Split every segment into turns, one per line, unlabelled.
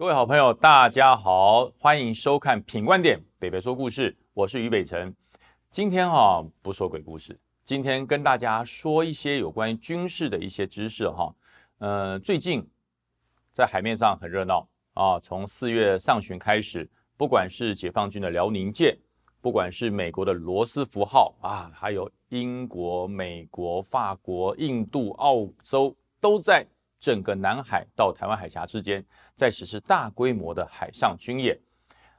各位好朋友，大家好，欢迎收看《品观点北北说故事》，我是于北辰。今天哈不说鬼故事，今天跟大家说一些有关于军事的一些知识哈。呃，最近在海面上很热闹啊，从四月上旬开始，不管是解放军的辽宁舰，不管是美国的罗斯福号啊，还有英国、美国、法国、印度、澳洲，都在。整个南海到台湾海峡之间，在实施大规模的海上军演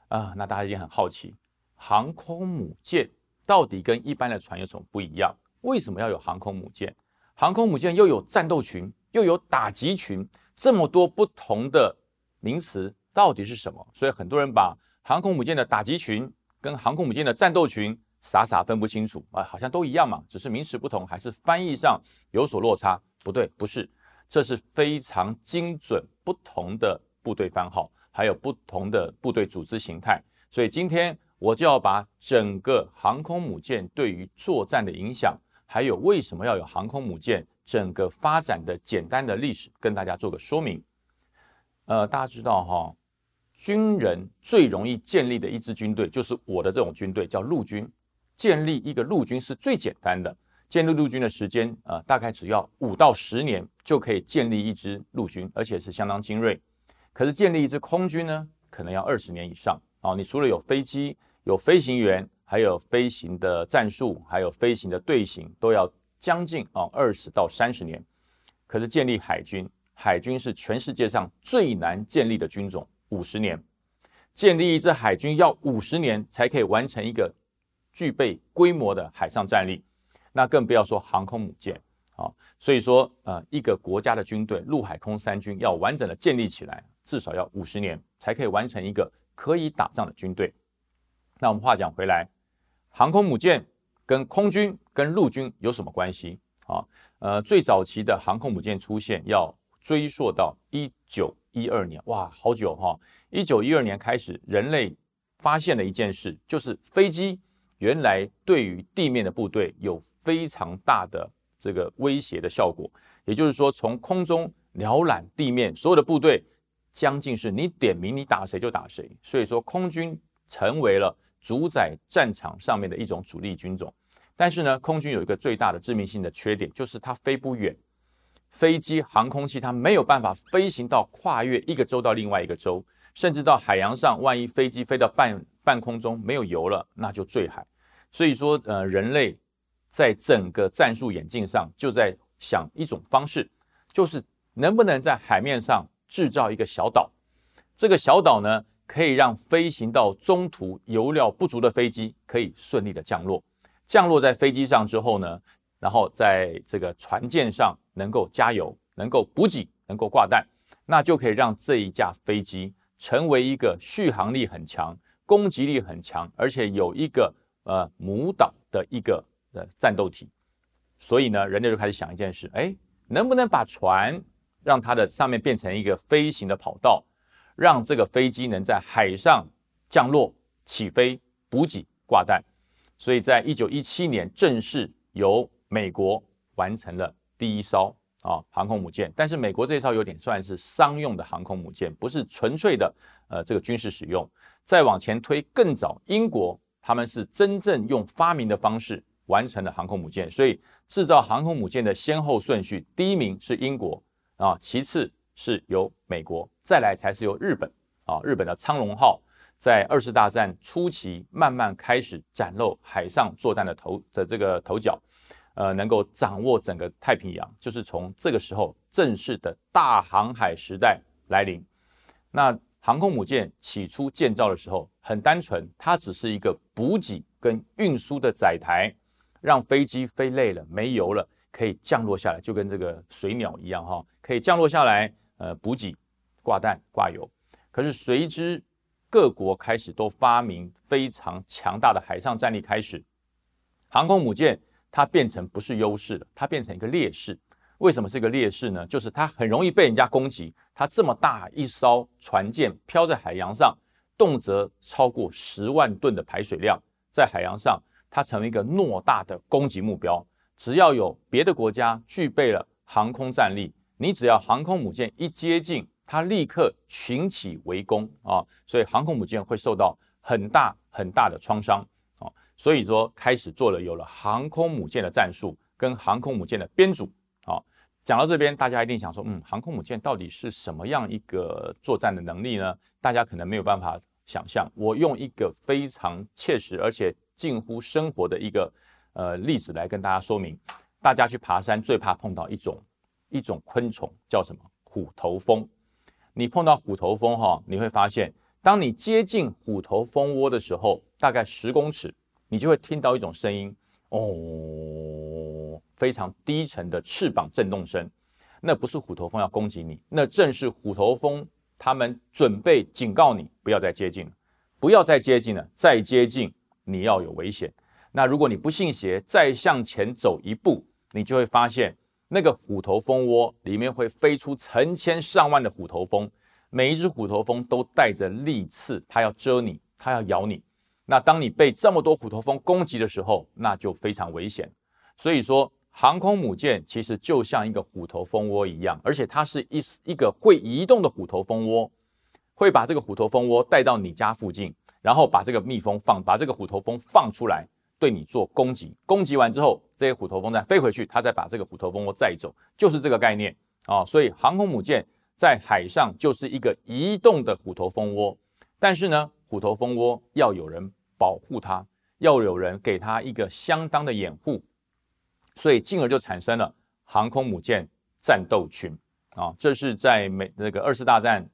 啊，那大家也很好奇，航空母舰到底跟一般的船有什么不一样？为什么要有航空母舰？航空母舰又有战斗群，又有打击群，这么多不同的名词，到底是什么？所以很多人把航空母舰的打击群跟航空母舰的战斗群傻傻分不清楚啊，好像都一样嘛，只是名词不同，还是翻译上有所落差？不对，不是。这是非常精准，不同的部队番号，还有不同的部队组织形态。所以今天我就要把整个航空母舰对于作战的影响，还有为什么要有航空母舰，整个发展的简单的历史，跟大家做个说明。呃，大家知道哈，军人最容易建立的一支军队，就是我的这种军队，叫陆军。建立一个陆军是最简单的。建立陆军的时间，呃，大概只要五到十年就可以建立一支陆军，而且是相当精锐。可是建立一支空军呢，可能要二十年以上啊！你除了有飞机、有飞行员，还有飞行的战术，还有飞行的队形，都要将近啊二十到三十年。可是建立海军，海军是全世界上最难建立的军种，五十年建立一支海军要五十年才可以完成一个具备规模的海上战力。那更不要说航空母舰啊，所以说呃，一个国家的军队陆海空三军要完整的建立起来，至少要五十年才可以完成一个可以打仗的军队。那我们话讲回来，航空母舰跟空军跟陆军有什么关系啊？呃，最早期的航空母舰出现要追溯到一九一二年，哇，好久哈！一九一二年开始，人类发现了一件事，就是飞机原来对于地面的部队有。非常大的这个威胁的效果，也就是说，从空中鸟览地面所有的部队，将近是你点名你打谁就打谁。所以说，空军成为了主宰战场上面的一种主力军种。但是呢，空军有一个最大的致命性的缺点，就是它飞不远，飞机、航空器它没有办法飞行到跨越一个州到另外一个州，甚至到海洋上，万一飞机飞到半半空中没有油了，那就坠海。所以说，呃，人类。在整个战术演进上，就在想一种方式，就是能不能在海面上制造一个小岛。这个小岛呢，可以让飞行到中途油料不足的飞机可以顺利的降落。降落在飞机上之后呢，然后在这个船舰上能够加油、能够补给、能够挂弹，那就可以让这一架飞机成为一个续航力很强、攻击力很强，而且有一个呃母岛的一个。的战斗体，所以呢，人类就开始想一件事：哎，能不能把船让它的上面变成一个飞行的跑道，让这个飞机能在海上降落、起飞、补给、挂弹？所以在一九一七年，正式由美国完成了第一艘啊航空母舰。但是美国这一艘有点算是商用的航空母舰，不是纯粹的呃这个军事使用。再往前推更早，英国他们是真正用发明的方式。完成了航空母舰，所以制造航空母舰的先后顺序，第一名是英国啊，其次是由美国，再来才是由日本啊。日本的苍龙号在二次大战初期慢慢开始展露海上作战的头的这个头角，呃，能够掌握整个太平洋，就是从这个时候正式的大航海时代来临。那航空母舰起初建造的时候很单纯，它只是一个补给跟运输的载台。让飞机飞累了、没油了，可以降落下来，就跟这个水鸟一样哈，可以降落下来，呃，补给、挂弹、挂油。可是随之各国开始都发明非常强大的海上战力，开始航空母舰它变成不是优势了，它变成一个劣势。为什么是一个劣势呢？就是它很容易被人家攻击。它这么大一艘船舰漂在海洋上，动辄超过十万吨的排水量，在海洋上。它成为一个偌大的攻击目标，只要有别的国家具备了航空战力，你只要航空母舰一接近，它立刻群起围攻啊，所以航空母舰会受到很大很大的创伤啊，所以说开始做了有了航空母舰的战术跟航空母舰的编组啊。讲到这边，大家一定想说，嗯，航空母舰到底是什么样一个作战的能力呢？大家可能没有办法想象。我用一个非常切实而且近乎生活的一个呃例子来跟大家说明。大家去爬山最怕碰到一种一种昆虫，叫什么？虎头蜂。你碰到虎头蜂哈，你会发现，当你接近虎头蜂窝的时候，大概十公尺，你就会听到一种声音，哦，非常低沉的翅膀震动声。那不是虎头蜂要攻击你，那正是虎头蜂他们准备警告你不要再接近了，不要再接近了，再接近你要有危险。那如果你不信邪，再向前走一步。你就会发现，那个虎头蜂窝里面会飞出成千上万的虎头蜂，每一只虎头蜂都带着利刺，它要蛰你，它要咬你。那当你被这么多虎头蜂攻击的时候，那就非常危险。所以说，航空母舰其实就像一个虎头蜂窝一样，而且它是一一个会移动的虎头蜂窝，会把这个虎头蜂窝带到你家附近，然后把这个蜜蜂放，把这个虎头蜂放出来。对你做攻击，攻击完之后，这些虎头蜂再飞回去，它再把这个虎头蜂窝载走，就是这个概念啊。所以航空母舰在海上就是一个移动的虎头蜂窝，但是呢，虎头蜂窝要有人保护它，要有人给它一个相当的掩护，所以进而就产生了航空母舰战斗群啊。这是在美那个二次大战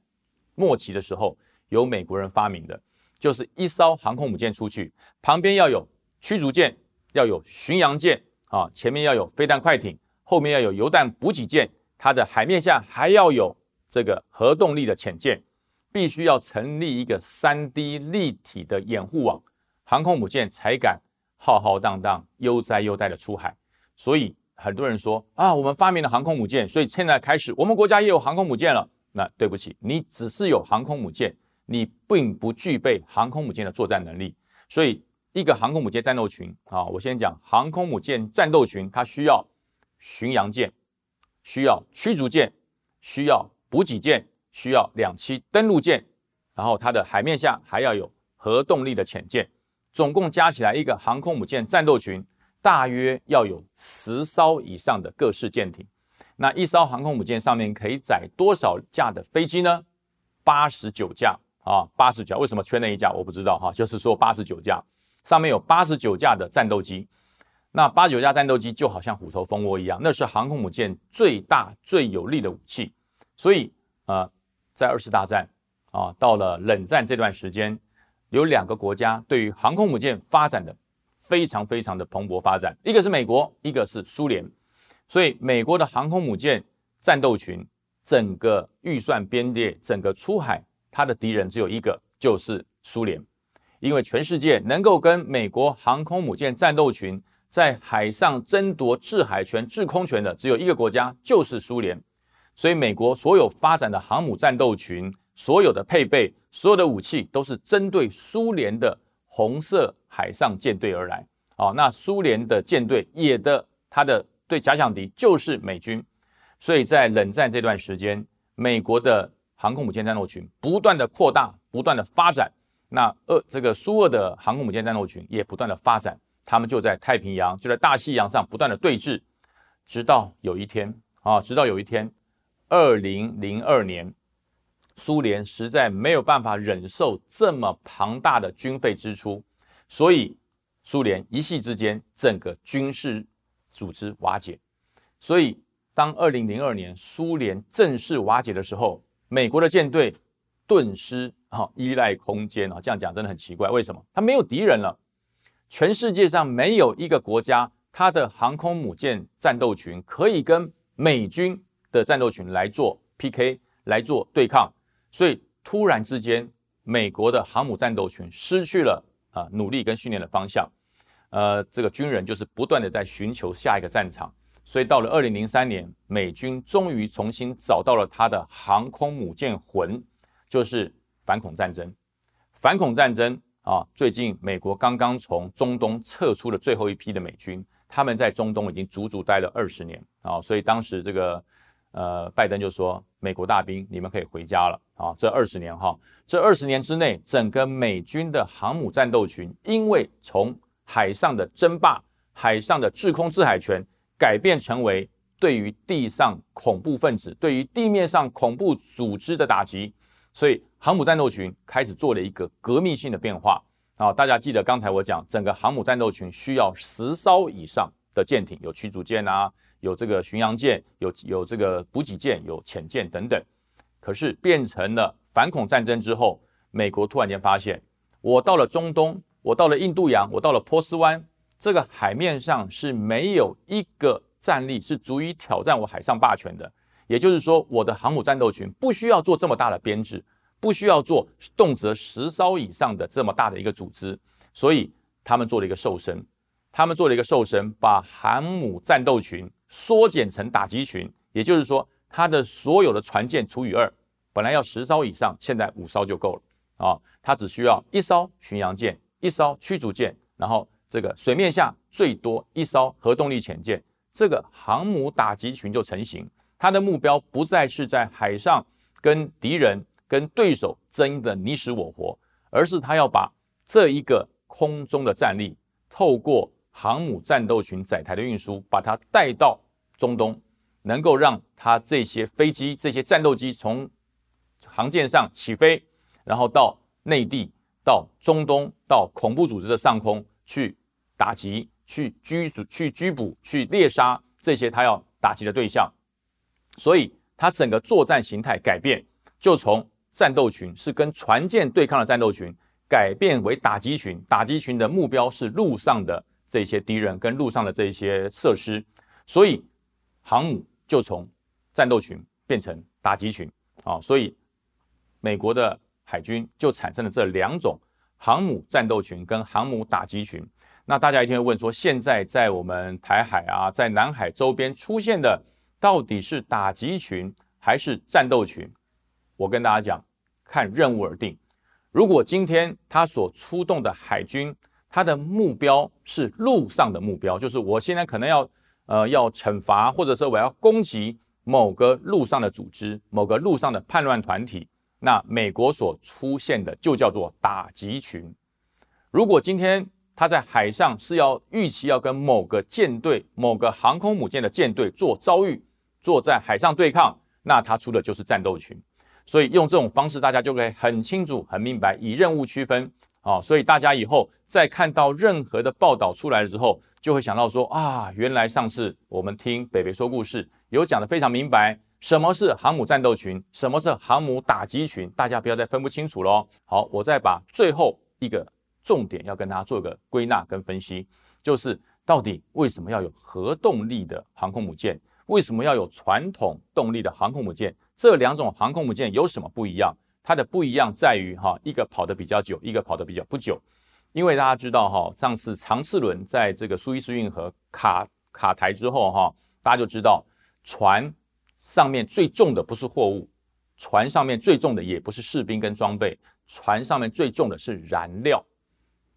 末期的时候，由美国人发明的，就是一艘航空母舰出去，旁边要有。驱逐舰要有巡洋舰啊，前面要有飞弹快艇，后面要有油弹补给舰，它的海面下还要有这个核动力的潜舰，必须要成立一个三 D 立体的掩护网，航空母舰才敢浩浩荡荡、悠哉悠哉的出海。所以很多人说啊，我们发明了航空母舰，所以现在开始我们国家也有航空母舰了。那对不起，你只是有航空母舰，你并不具备航空母舰的作战能力，所以。一个航空母舰战斗群啊，我先讲航空母舰战斗群，它需要巡洋舰，需要驱逐舰，需要补给舰，需要两栖登陆舰，然后它的海面下还要有核动力的潜舰，总共加起来一个航空母舰战斗群大约要有十艘以上的各式舰艇。那一艘航空母舰上面可以载多少架的飞机呢？八十九架啊，八十九。为什么缺那一架？我不知道哈，就是说八十九架。上面有八十九架的战斗机，那八九架战斗机就好像虎头蜂窝一样，那是航空母舰最大最有力的武器。所以，呃，在二次大战啊，到了冷战这段时间，有两个国家对于航空母舰发展的非常非常的蓬勃发展，一个是美国，一个是苏联。所以，美国的航空母舰战斗群整个预算编列，整个出海，他的敌人只有一个，就是苏联。因为全世界能够跟美国航空母舰战斗群在海上争夺制海权、制空权的只有一个国家，就是苏联。所以，美国所有发展的航母战斗群、所有的配备、所有的武器，都是针对苏联的红色海上舰队而来。哦，那苏联的舰队也的它的对假想敌就是美军。所以在冷战这段时间，美国的航空母舰战斗群不断的扩大、不断的发展。那俄这个苏俄的航空母舰战斗群也不断的发展，他们就在太平洋，就在大西洋上不断的对峙，直到有一天啊，直到有一天，二零零二年，苏联实在没有办法忍受这么庞大的军费支出，所以苏联一夕之间整个军事组织瓦解。所以当二零零二年苏联正式瓦解的时候，美国的舰队顿失。啊，依赖空间啊，这样讲真的很奇怪。为什么？它没有敌人了，全世界上没有一个国家，它的航空母舰战斗群可以跟美军的战斗群来做 PK，来做对抗。所以突然之间，美国的航母战斗群失去了啊努力跟训练的方向。呃，这个军人就是不断的在寻求下一个战场。所以到了二零零三年，美军终于重新找到了他的航空母舰魂，就是。反恐战争，反恐战争啊！最近美国刚刚从中东撤出了最后一批的美军，他们在中东已经足足待了二十年啊！所以当时这个呃拜登就说，美国大兵，你们可以回家了啊！这二十年哈，这二十年之内，整个美军的航母战斗群，因为从海上的争霸、海上的制空制海权，改变成为对于地上恐怖分子、对于地面上恐怖组织的打击，所以航母战斗群开始做了一个革命性的变化啊！大家记得刚才我讲，整个航母战斗群需要十艘以上的舰艇，有驱逐舰啊。有这个巡洋舰，有有这个补给舰，有潜舰等等。可是变成了反恐战争之后，美国突然间发现，我到了中东，我到了印度洋，我到了波斯湾，这个海面上是没有一个战力是足以挑战我海上霸权的。也就是说，我的航母战斗群不需要做这么大的编制，不需要做动辄十艘以上的这么大的一个组织，所以他们做了一个瘦身，他们做了一个瘦身，把航母战斗群。缩减成打击群，也就是说，它的所有的船舰除以二，本来要十艘以上，现在五艘就够了啊。它只需要一艘巡洋舰、一艘驱逐舰，然后这个水面下最多一艘核动力潜舰，这个航母打击群就成型。它的目标不再是在海上跟敌人、跟对手争的你死我活，而是它要把这一个空中的战力透过。航母战斗群载台的运输，把它带到中东，能够让它这些飞机、这些战斗机从航舰上起飞，然后到内地、到中东、到恐怖组织的上空去打击、去拘捕、去拘捕、去猎杀这些他要打击的对象。所以，它整个作战形态改变，就从战斗群是跟船舰对抗的战斗群，改变为打击群。打击群的目标是陆上的。这些敌人跟路上的这些设施，所以航母就从战斗群变成打击群啊，所以美国的海军就产生了这两种航母战斗群跟航母打击群。那大家一定会问说，现在在我们台海啊，在南海周边出现的到底是打击群还是战斗群？我跟大家讲，看任务而定。如果今天他所出动的海军，它的目标是陆上的目标，就是我现在可能要呃要惩罚，或者说我要攻击某个陆上的组织、某个陆上的叛乱团体。那美国所出现的就叫做打击群。如果今天他在海上是要预期要跟某个舰队、某个航空母舰的舰队做遭遇、做在海上对抗，那他出的就是战斗群。所以用这种方式，大家就可以很清楚、很明白，以任务区分。啊，所以大家以后再看到任何的报道出来了之后，就会想到说啊，原来上次我们听北北说故事有讲的非常明白，什么是航母战斗群，什么是航母打击群，大家不要再分不清楚喽。好，我再把最后一个重点要跟大家做个归纳跟分析，就是到底为什么要有核动力的航空母舰，为什么要有传统动力的航空母舰，这两种航空母舰有什么不一样？它的不一样在于哈，一个跑得比较久，一个跑得比较不久。因为大家知道哈，上次长次轮在这个苏伊士运河卡卡台之后哈，大家就知道船上面最重的不是货物，船上面最重的也不是士兵跟装备，船上面最重的是燃料，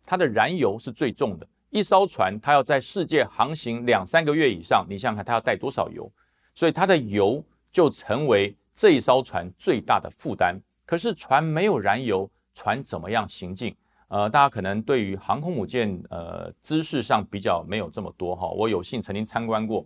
它的燃油是最重的。一艘船它要在世界航行两三个月以上，你想想看它要带多少油，所以它的油就成为这一艘船最大的负担。可是船没有燃油，船怎么样行进？呃，大家可能对于航空母舰，呃，知识上比较没有这么多哈。我有幸曾经参观过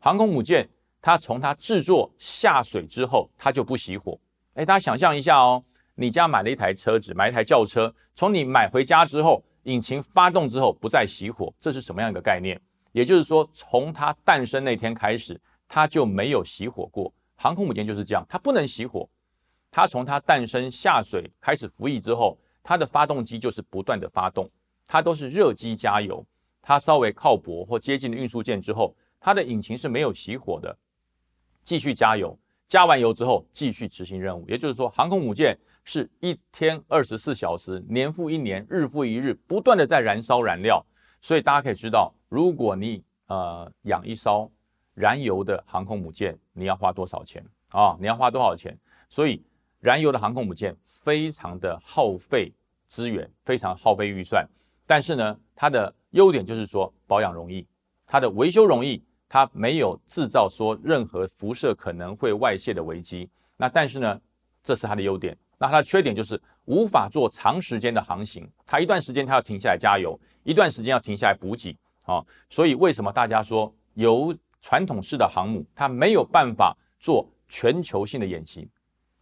航空母舰，它从它制作下水之后，它就不熄火。哎，大家想象一下哦，你家买了一台车子，买一台轿车，从你买回家之后，引擎发动之后不再熄火，这是什么样一个概念？也就是说，从它诞生那天开始，它就没有熄火过。航空母舰就是这样，它不能熄火。它从它诞生下水开始服役之后，它的发动机就是不断的发动，它都是热机加油。它稍微靠泊或接近运输舰之后，它的引擎是没有熄火的，继续加油。加完油之后，继续执行任务。也就是说，航空母舰是一天二十四小时，年复一年，日复一日，不断的在燃烧燃料。所以大家可以知道，如果你呃养一艘燃油的航空母舰，你要花多少钱啊？你要花多少钱？所以。燃油的航空母舰非常的耗费资源，非常耗费预算，但是呢，它的优点就是说保养容易，它的维修容易，它没有制造说任何辐射可能会外泄的危机。那但是呢，这是它的优点。那它的缺点就是无法做长时间的航行，它一段时间它要停下来加油，一段时间要停下来补给啊。所以为什么大家说有传统式的航母它没有办法做全球性的演习？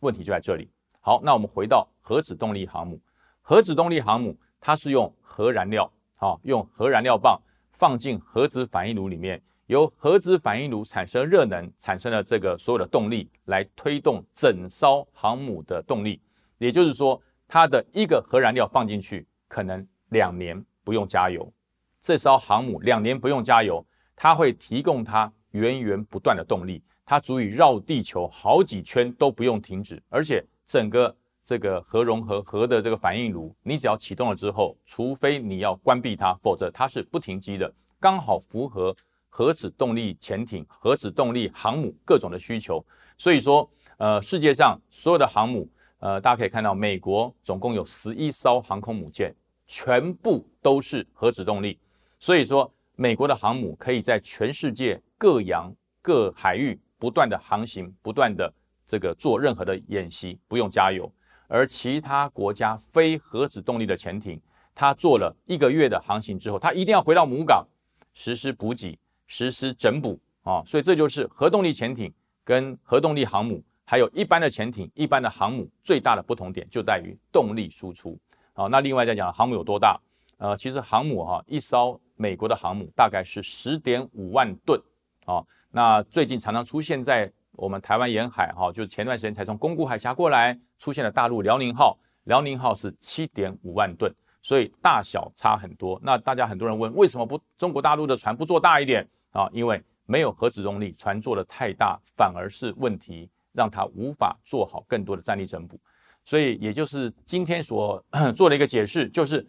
问题就在这里。好，那我们回到核子动力航母，核子动力航母它是用核燃料，好，用核燃料棒放进核子反应炉里面。由核子反应炉产生热能，产生了这个所有的动力，来推动整艘航母的动力。也就是说，它的一个核燃料放进去，可能两年不用加油。这艘航母两年不用加油，它会提供它源源不断的动力，它足以绕地球好几圈都不用停止。而且整个这个核融合核的这个反应炉，你只要启动了之后，除非你要关闭它，否则它是不停机的，刚好符合。核子动力潜艇、核子动力航母各种的需求，所以说，呃，世界上所有的航母，呃，大家可以看到，美国总共有十一艘航空母舰，全部都是核子动力。所以说，美国的航母可以在全世界各洋各海域不断的航行，不断的这个做任何的演习，不用加油。而其他国家非核子动力的潜艇，它做了一个月的航行之后，它一定要回到母港实施补给。实施整补啊，所以这就是核动力潜艇跟核动力航母，还有一般的潜艇、一般的航母最大的不同点就在于动力输出啊。那另外再讲航母有多大？呃，其实航母哈，一艘美国的航母大概是十点五万吨啊。那最近常常出现在我们台湾沿海哈，就是前段时间才从宫古海峡过来，出现了大陆辽宁号，辽宁号是七点五万吨，所以大小差很多。那大家很多人问，为什么不中国大陆的船不做大一点？啊，因为没有核子动力，船做的太大，反而是问题，让它无法做好更多的战力整补。所以，也就是今天所 做的一个解释，就是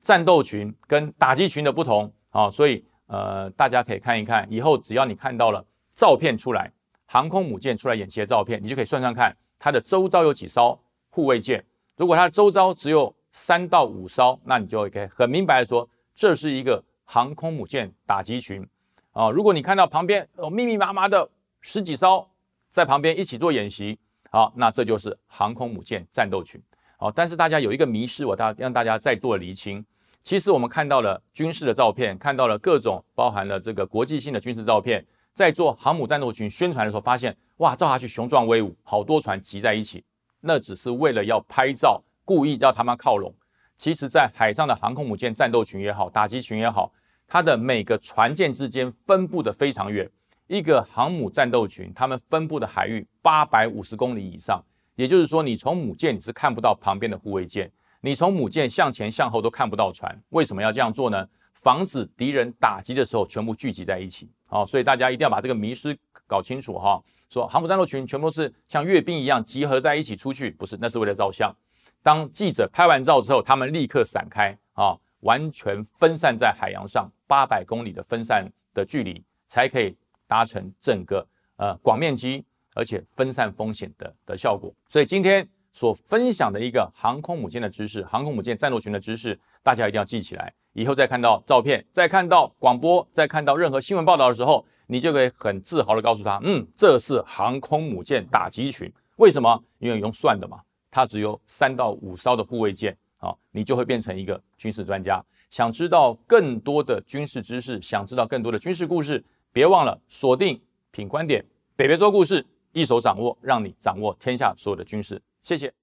战斗群跟打击群的不同。啊，所以呃，大家可以看一看，以后只要你看到了照片出来，航空母舰出来演习的照片，你就可以算算看它的周遭有几艘护卫舰。如果它的周遭只有三到五艘，那你就可以很明白的说，这是一个航空母舰打击群。啊，如果你看到旁边有密密麻麻的十几艘在旁边一起做演习，好，那这就是航空母舰战斗群。好，但是大家有一个迷失，我大让大家再做厘清。其实我们看到了军事的照片，看到了各种包含了这个国际性的军事照片，在做航母战斗群宣传的时候，发现哇，照下去雄壮威武，好多船集在一起，那只是为了要拍照，故意叫他们靠拢。其实，在海上的航空母舰战斗群也好，打击群也好。它的每个船舰之间分布的非常远，一个航母战斗群，它们分布的海域八百五十公里以上，也就是说，你从母舰你是看不到旁边的护卫舰，你从母舰向前向后都看不到船。为什么要这样做呢？防止敌人打击的时候全部聚集在一起。好，所以大家一定要把这个迷失搞清楚哈。说航母战斗群全部是像阅兵一样集合在一起出去，不是，那是为了照相。当记者拍完照之后，他们立刻散开啊。完全分散在海洋上八百公里的分散的距离，才可以达成整个呃广面积而且分散风险的的效果。所以今天所分享的一个航空母舰的知识，航空母舰战斗群的知识，大家一定要记起来。以后再看到照片，再看到广播，再看到任何新闻报道的时候，你就可以很自豪的告诉他，嗯，这是航空母舰打击群。为什么？因为用算的嘛，它只有三到五艘的护卫舰。好，你就会变成一个军事专家。想知道更多的军事知识，想知道更多的军事故事，别忘了锁定品观点，北北说故事，一手掌握，让你掌握天下所有的军事。谢谢。